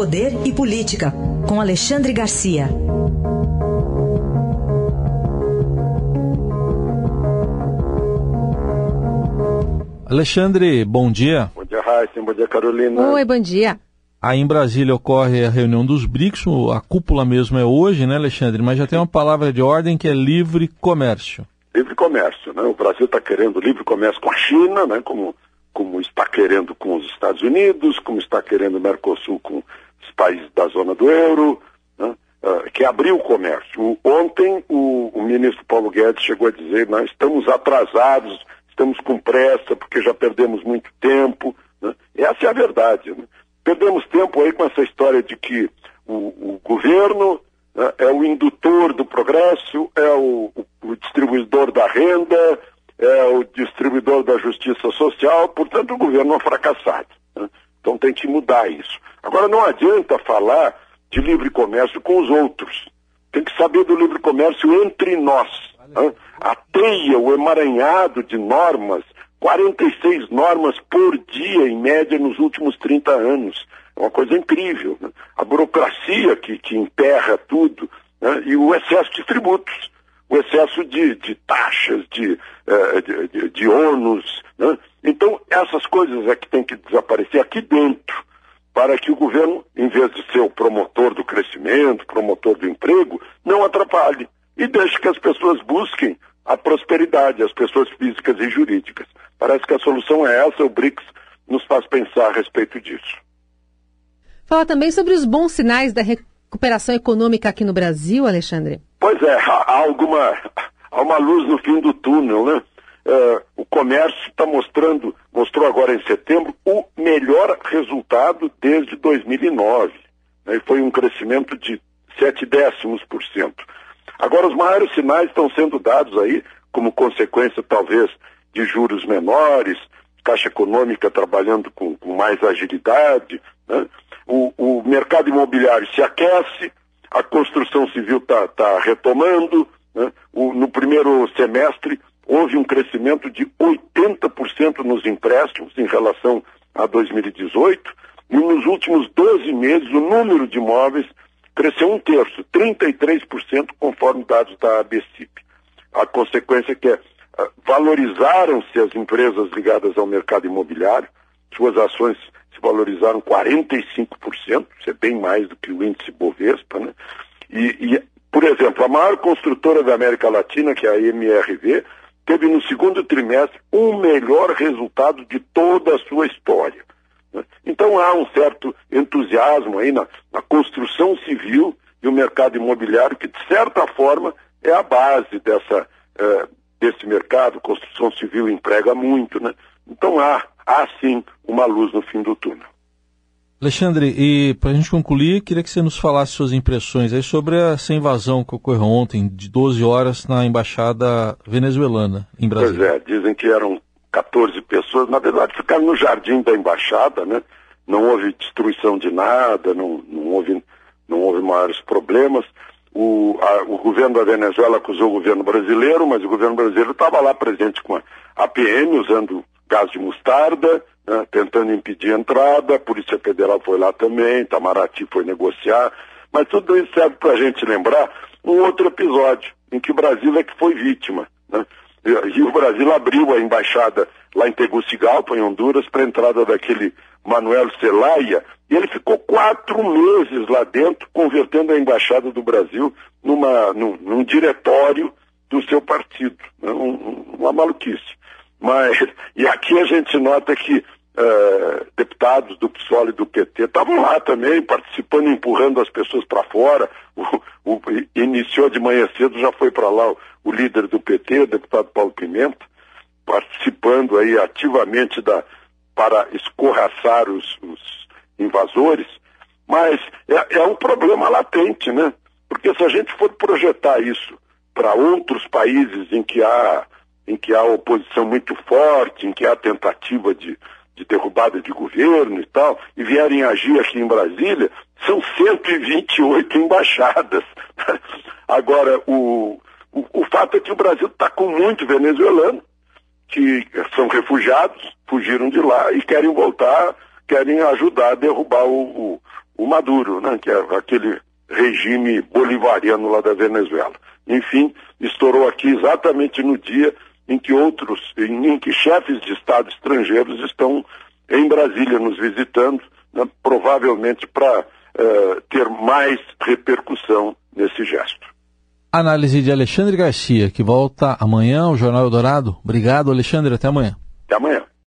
Poder e Política, com Alexandre Garcia. Alexandre, bom dia. Bom dia, Raíssa. Bom dia, Carolina. Oi, bom dia. Aí em Brasília ocorre a reunião dos BRICS, a cúpula mesmo é hoje, né, Alexandre? Mas já tem uma palavra de ordem que é livre comércio. Livre comércio, né? O Brasil está querendo livre comércio com a China, né? Como, como está querendo com os Estados Unidos, como está querendo o Mercosul com os países da zona do euro, né? uh, que abriu o comércio. Ontem o, o ministro Paulo Guedes chegou a dizer, nós estamos atrasados, estamos com pressa porque já perdemos muito tempo. Né? Essa é a verdade. Né? Perdemos tempo aí com essa história de que o, o governo né, é o indutor do progresso, é o, o, distribuidor da renda, é o distribuidor da justiça social, portanto o governo é um fracassado. Né? Então tem que mudar isso. Agora não adianta falar de livre comércio com os outros. Tem que saber do livre comércio entre nós. Né? A teia, o emaranhado de normas 46 normas por dia, em média, nos últimos 30 anos. É uma coisa incrível. Né? A burocracia que, que emperra tudo né? e o excesso de tributos, o excesso de, de taxas, de, uh, de, de, de ônus. Né? Então, essas coisas é que tem que desaparecer aqui dentro, para que o governo, em vez de ser o promotor do crescimento, promotor do emprego, não atrapalhe e deixe que as pessoas busquem a prosperidade, as pessoas físicas e jurídicas. Parece que a solução é essa, o BRICS nos faz pensar a respeito disso. Fala também sobre os bons sinais da recuperação econômica aqui no Brasil, Alexandre. Pois é, há alguma, há uma luz no fim do túnel, né? Uh, o comércio está mostrando, mostrou agora em setembro, o melhor resultado desde 2009. Né? Foi um crescimento de 7 décimos por cento. Agora, os maiores sinais estão sendo dados aí, como consequência, talvez, de juros menores, Caixa Econômica trabalhando com, com mais agilidade, né? o, o, mercado imobiliário se aquece, a construção civil está tá retomando, né? o, no primeiro semestre houve um crescimento de 80% nos empréstimos em relação a 2018, e nos últimos 12 meses o número de imóveis cresceu um terço, 33%, conforme dados da ABCIP. A consequência é que ah, valorizaram-se as empresas ligadas ao mercado imobiliário, suas ações se valorizaram 45%, isso é bem mais do que o índice Bovespa, né? E, e, por exemplo, a maior construtora da América Latina, que é a MRV, teve no segundo trimestre o melhor resultado de toda a sua história. Então há um certo entusiasmo aí na, na construção civil e o mercado imobiliário, que de certa forma é a base dessa, eh, desse mercado. Construção civil emprega muito, né? Então há, há sim uma luz no fim do túnel. Alexandre, e para a gente concluir, queria que você nos falasse suas impressões aí sobre essa invasão que ocorreu ontem, de 12 horas, na embaixada venezuelana, em Brasília. Pois é, dizem que eram 14 pessoas, na verdade ficaram no jardim da embaixada, né? Não houve destruição de nada, não, não, houve, não houve maiores problemas. O, a, o governo da Venezuela acusou o governo brasileiro, mas o governo brasileiro estava lá presente com a, a PM, usando gás de mostarda, né, tentando impedir a entrada, a Polícia Federal foi lá também, Itamaraty foi negociar, mas tudo isso serve para a gente lembrar um outro episódio, em que o Brasil é que foi vítima. Né? E o Brasil abriu a embaixada lá em Tegucigalpa, em Honduras, para a entrada daquele Manuel Zelaya, e ele ficou quatro meses lá dentro, convertendo a embaixada do Brasil numa, num, num diretório do seu partido. Né? Um, uma maluquice. Mas, e aqui a gente nota que Uh, deputados do PSOL e do PT estavam lá também, participando, empurrando as pessoas para fora. O, o, iniciou de manhã cedo, já foi para lá o, o, líder do PT, o deputado Paulo Pimenta, participando aí ativamente da, para escorraçar os, os invasores. Mas é, é um problema latente, né? Porque se a gente for projetar isso para outros países em que há em que há oposição muito forte, em que há tentativa de de derrubada de governo e tal, e vierem agir aqui em Brasília, são 128 embaixadas. Agora, o, o, o fato é que o Brasil está com muito venezuelano, que são refugiados, fugiram de lá e querem voltar, querem ajudar a derrubar o, o, o Maduro, né, que é aquele regime bolivariano lá da Venezuela. Enfim, estourou aqui exatamente no dia em que outros, em, que chefes de Estado estrangeiros estão em Brasília nos visitando, né, provavelmente para uh, ter mais repercussão nesse gesto. Análise de Alexandre Garcia, que volta amanhã ao Jornal Eldorado. Obrigado, Alexandre. Até amanhã. Até amanhã.